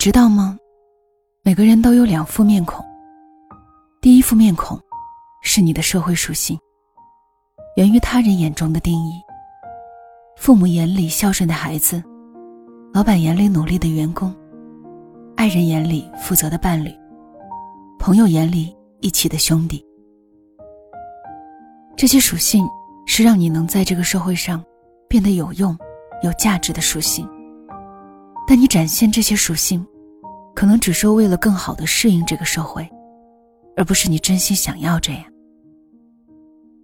知道吗？每个人都有两副面孔。第一副面孔，是你的社会属性，源于他人眼中的定义。父母眼里孝顺的孩子，老板眼里努力的员工，爱人眼里负责的伴侣，朋友眼里一起的兄弟。这些属性是让你能在这个社会上变得有用、有价值的属性。但你展现这些属性，可能只是为了更好的适应这个社会，而不是你真心想要这样。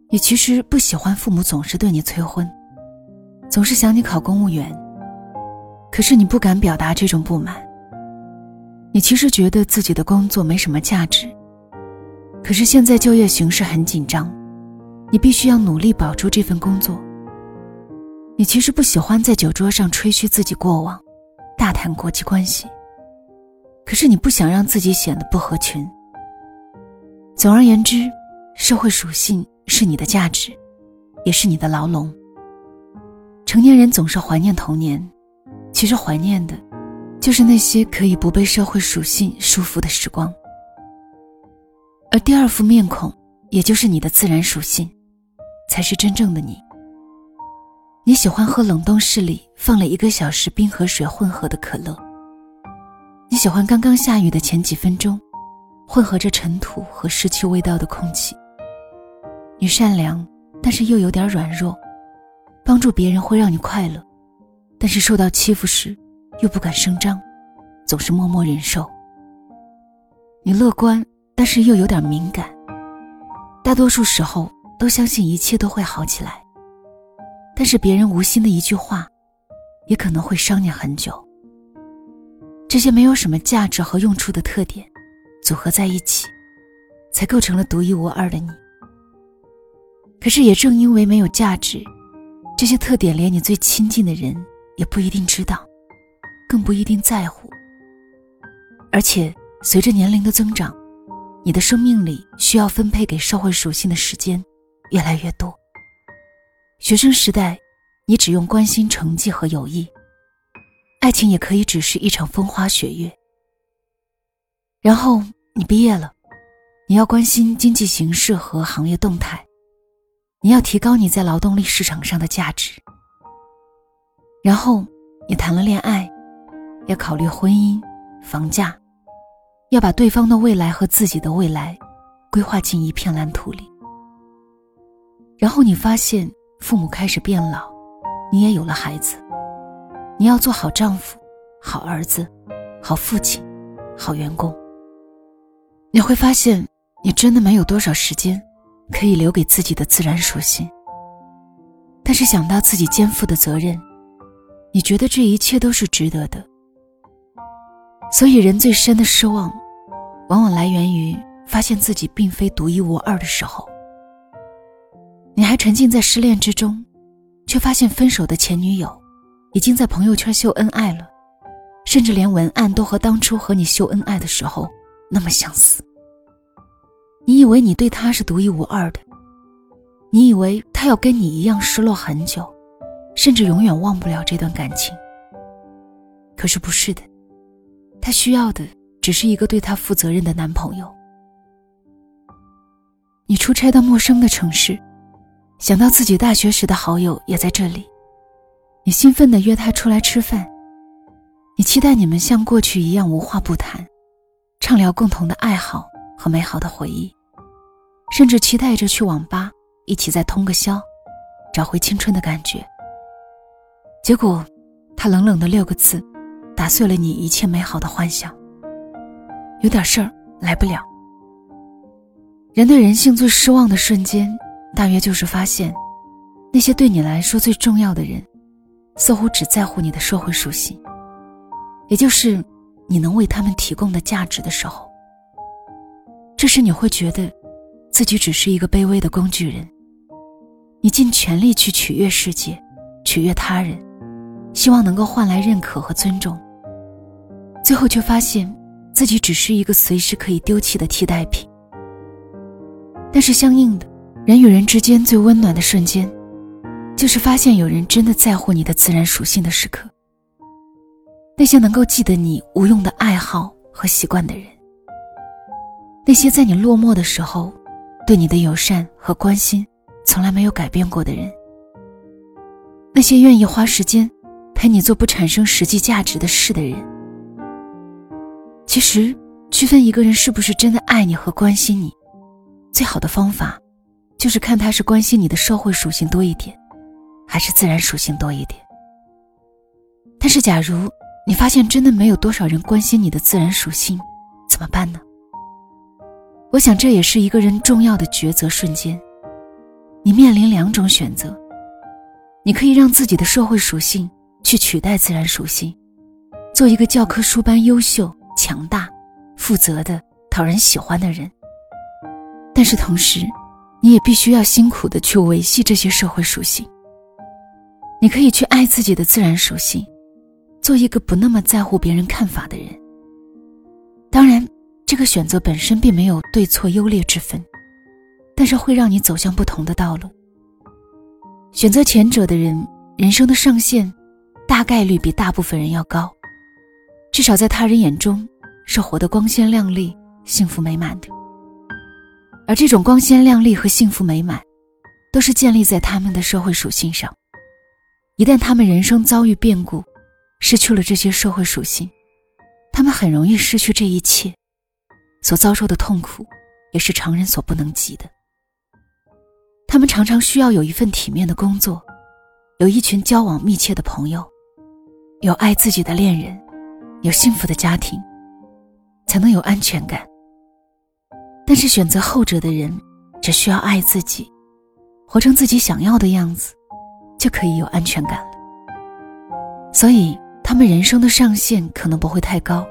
你其实不喜欢父母总是对你催婚，总是想你考公务员。可是你不敢表达这种不满。你其实觉得自己的工作没什么价值，可是现在就业形势很紧张，你必须要努力保住这份工作。你其实不喜欢在酒桌上吹嘘自己过往。大谈国际关系，可是你不想让自己显得不合群。总而言之，社会属性是你的价值，也是你的牢笼。成年人总是怀念童年，其实怀念的，就是那些可以不被社会属性束缚的时光。而第二副面孔，也就是你的自然属性，才是真正的你。你喜欢喝冷冻室里放了一个小时冰和水混合的可乐。你喜欢刚刚下雨的前几分钟，混合着尘土和湿气味道的空气。你善良，但是又有点软弱，帮助别人会让你快乐，但是受到欺负时又不敢声张，总是默默忍受。你乐观，但是又有点敏感，大多数时候都相信一切都会好起来。但是别人无心的一句话，也可能会伤你很久。这些没有什么价值和用处的特点，组合在一起，才构成了独一无二的你。可是也正因为没有价值，这些特点连你最亲近的人也不一定知道，更不一定在乎。而且随着年龄的增长，你的生命里需要分配给社会属性的时间越来越多。学生时代，你只用关心成绩和友谊，爱情也可以只是一场风花雪月。然后你毕业了，你要关心经济形势和行业动态，你要提高你在劳动力市场上的价值。然后你谈了恋爱，要考虑婚姻、房价，要把对方的未来和自己的未来规划进一片蓝图里。然后你发现。父母开始变老，你也有了孩子，你要做好丈夫、好儿子、好父亲、好员工。你会发现，你真的没有多少时间可以留给自己的自然属性。但是想到自己肩负的责任，你觉得这一切都是值得的。所以，人最深的失望，往往来源于发现自己并非独一无二的时候。你还沉浸在失恋之中，却发现分手的前女友已经在朋友圈秀恩爱了，甚至连文案都和当初和你秀恩爱的时候那么相似。你以为你对他是独一无二的，你以为他要跟你一样失落很久，甚至永远忘不了这段感情。可是不是的，他需要的只是一个对他负责任的男朋友。你出差到陌生的城市。想到自己大学时的好友也在这里，你兴奋地约他出来吃饭。你期待你们像过去一样无话不谈，畅聊共同的爱好和美好的回忆，甚至期待着去网吧一起再通个宵，找回青春的感觉。结果，他冷冷的六个字，打碎了你一切美好的幻想。有点事儿，来不了。人对人性最失望的瞬间。大约就是发现，那些对你来说最重要的人，似乎只在乎你的社会属性，也就是你能为他们提供的价值的时候。这时你会觉得，自己只是一个卑微的工具人。你尽全力去取悦世界，取悦他人，希望能够换来认可和尊重，最后却发现自己只是一个随时可以丢弃的替代品。但是相应的。人与人之间最温暖的瞬间，就是发现有人真的在乎你的自然属性的时刻。那些能够记得你无用的爱好和习惯的人，那些在你落寞的时候对你的友善和关心从来没有改变过的人，那些愿意花时间陪你做不产生实际价值的事的人。其实，区分一个人是不是真的爱你和关心你，最好的方法，就是看他是关心你的社会属性多一点，还是自然属性多一点。但是，假如你发现真的没有多少人关心你的自然属性，怎么办呢？我想这也是一个人重要的抉择瞬间。你面临两种选择：你可以让自己的社会属性去取代自然属性，做一个教科书般优秀、强大、负责的、讨人喜欢的人；但是同时，你也必须要辛苦的去维系这些社会属性。你可以去爱自己的自然属性。做一个不那么在乎别人看法的人。当然，这个选择本身并没有对错优劣之分，但是会让你走向不同的道路。选择前者的人，人生的上限大概率比大部分人要高，至少在他人眼中是活得光鲜亮丽、幸福美满的。而这种光鲜亮丽和幸福美满，都是建立在他们的社会属性上。一旦他们人生遭遇变故，失去了这些社会属性，他们很容易失去这一切，所遭受的痛苦也是常人所不能及的。他们常常需要有一份体面的工作，有一群交往密切的朋友，有爱自己的恋人，有幸福的家庭，才能有安全感。但是选择后者的人，只需要爱自己，活成自己想要的样子，就可以有安全感了。所以。他们人生的上限可能不会太高，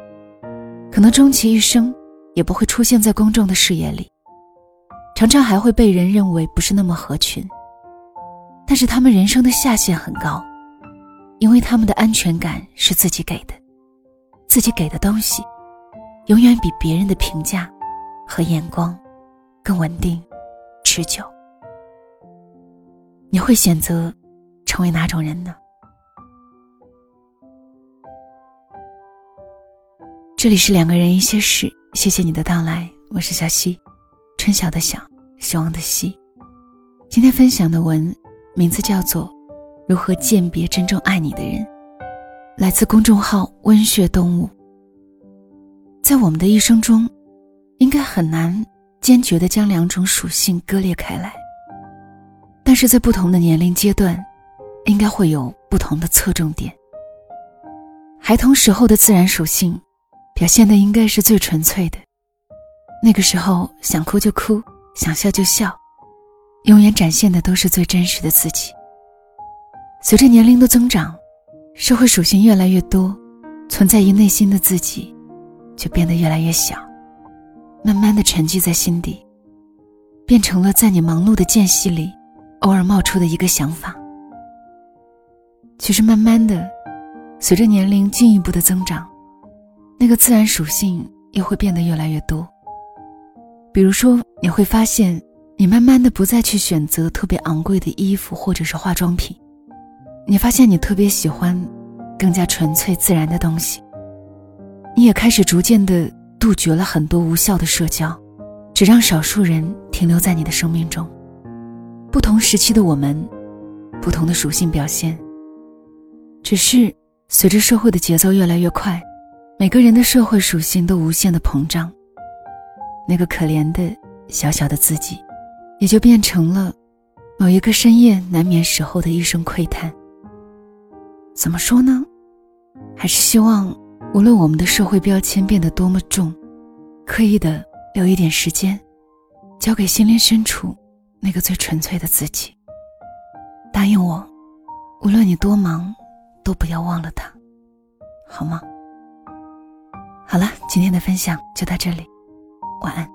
可能终其一生也不会出现在公众的视野里，常常还会被人认为不是那么合群。但是他们人生的下限很高，因为他们的安全感是自己给的，自己给的东西，永远比别人的评价和眼光更稳定、持久。你会选择成为哪种人呢？这里是两个人一些事，谢谢你的到来，我是小溪，春晓的晓，希望的希。今天分享的文名字叫做《如何鉴别真正爱你的人》，来自公众号温血动物。在我们的一生中，应该很难坚决的将两种属性割裂开来，但是在不同的年龄阶段，应该会有不同的侧重点。孩童时候的自然属性。表现的应该是最纯粹的，那个时候想哭就哭，想笑就笑，永远展现的都是最真实的自己。随着年龄的增长，社会属性越来越多，存在于内心的自己就变得越来越小，慢慢的沉寂在心底，变成了在你忙碌的间隙里偶尔冒出的一个想法。其实慢慢的，随着年龄进一步的增长。那个自然属性也会变得越来越多。比如说，你会发现，你慢慢的不再去选择特别昂贵的衣服或者是化妆品，你发现你特别喜欢更加纯粹自然的东西。你也开始逐渐的杜绝了很多无效的社交，只让少数人停留在你的生命中。不同时期的我们，不同的属性表现。只是随着社会的节奏越来越快。每个人的社会属性都无限的膨胀，那个可怜的小小的自己，也就变成了某一个深夜难眠时候的一声窥探。怎么说呢？还是希望，无论我们的社会标签变得多么重，刻意的留一点时间，交给心灵深处那个最纯粹的自己。答应我，无论你多忙，都不要忘了他，好吗？好了，今天的分享就到这里，晚安。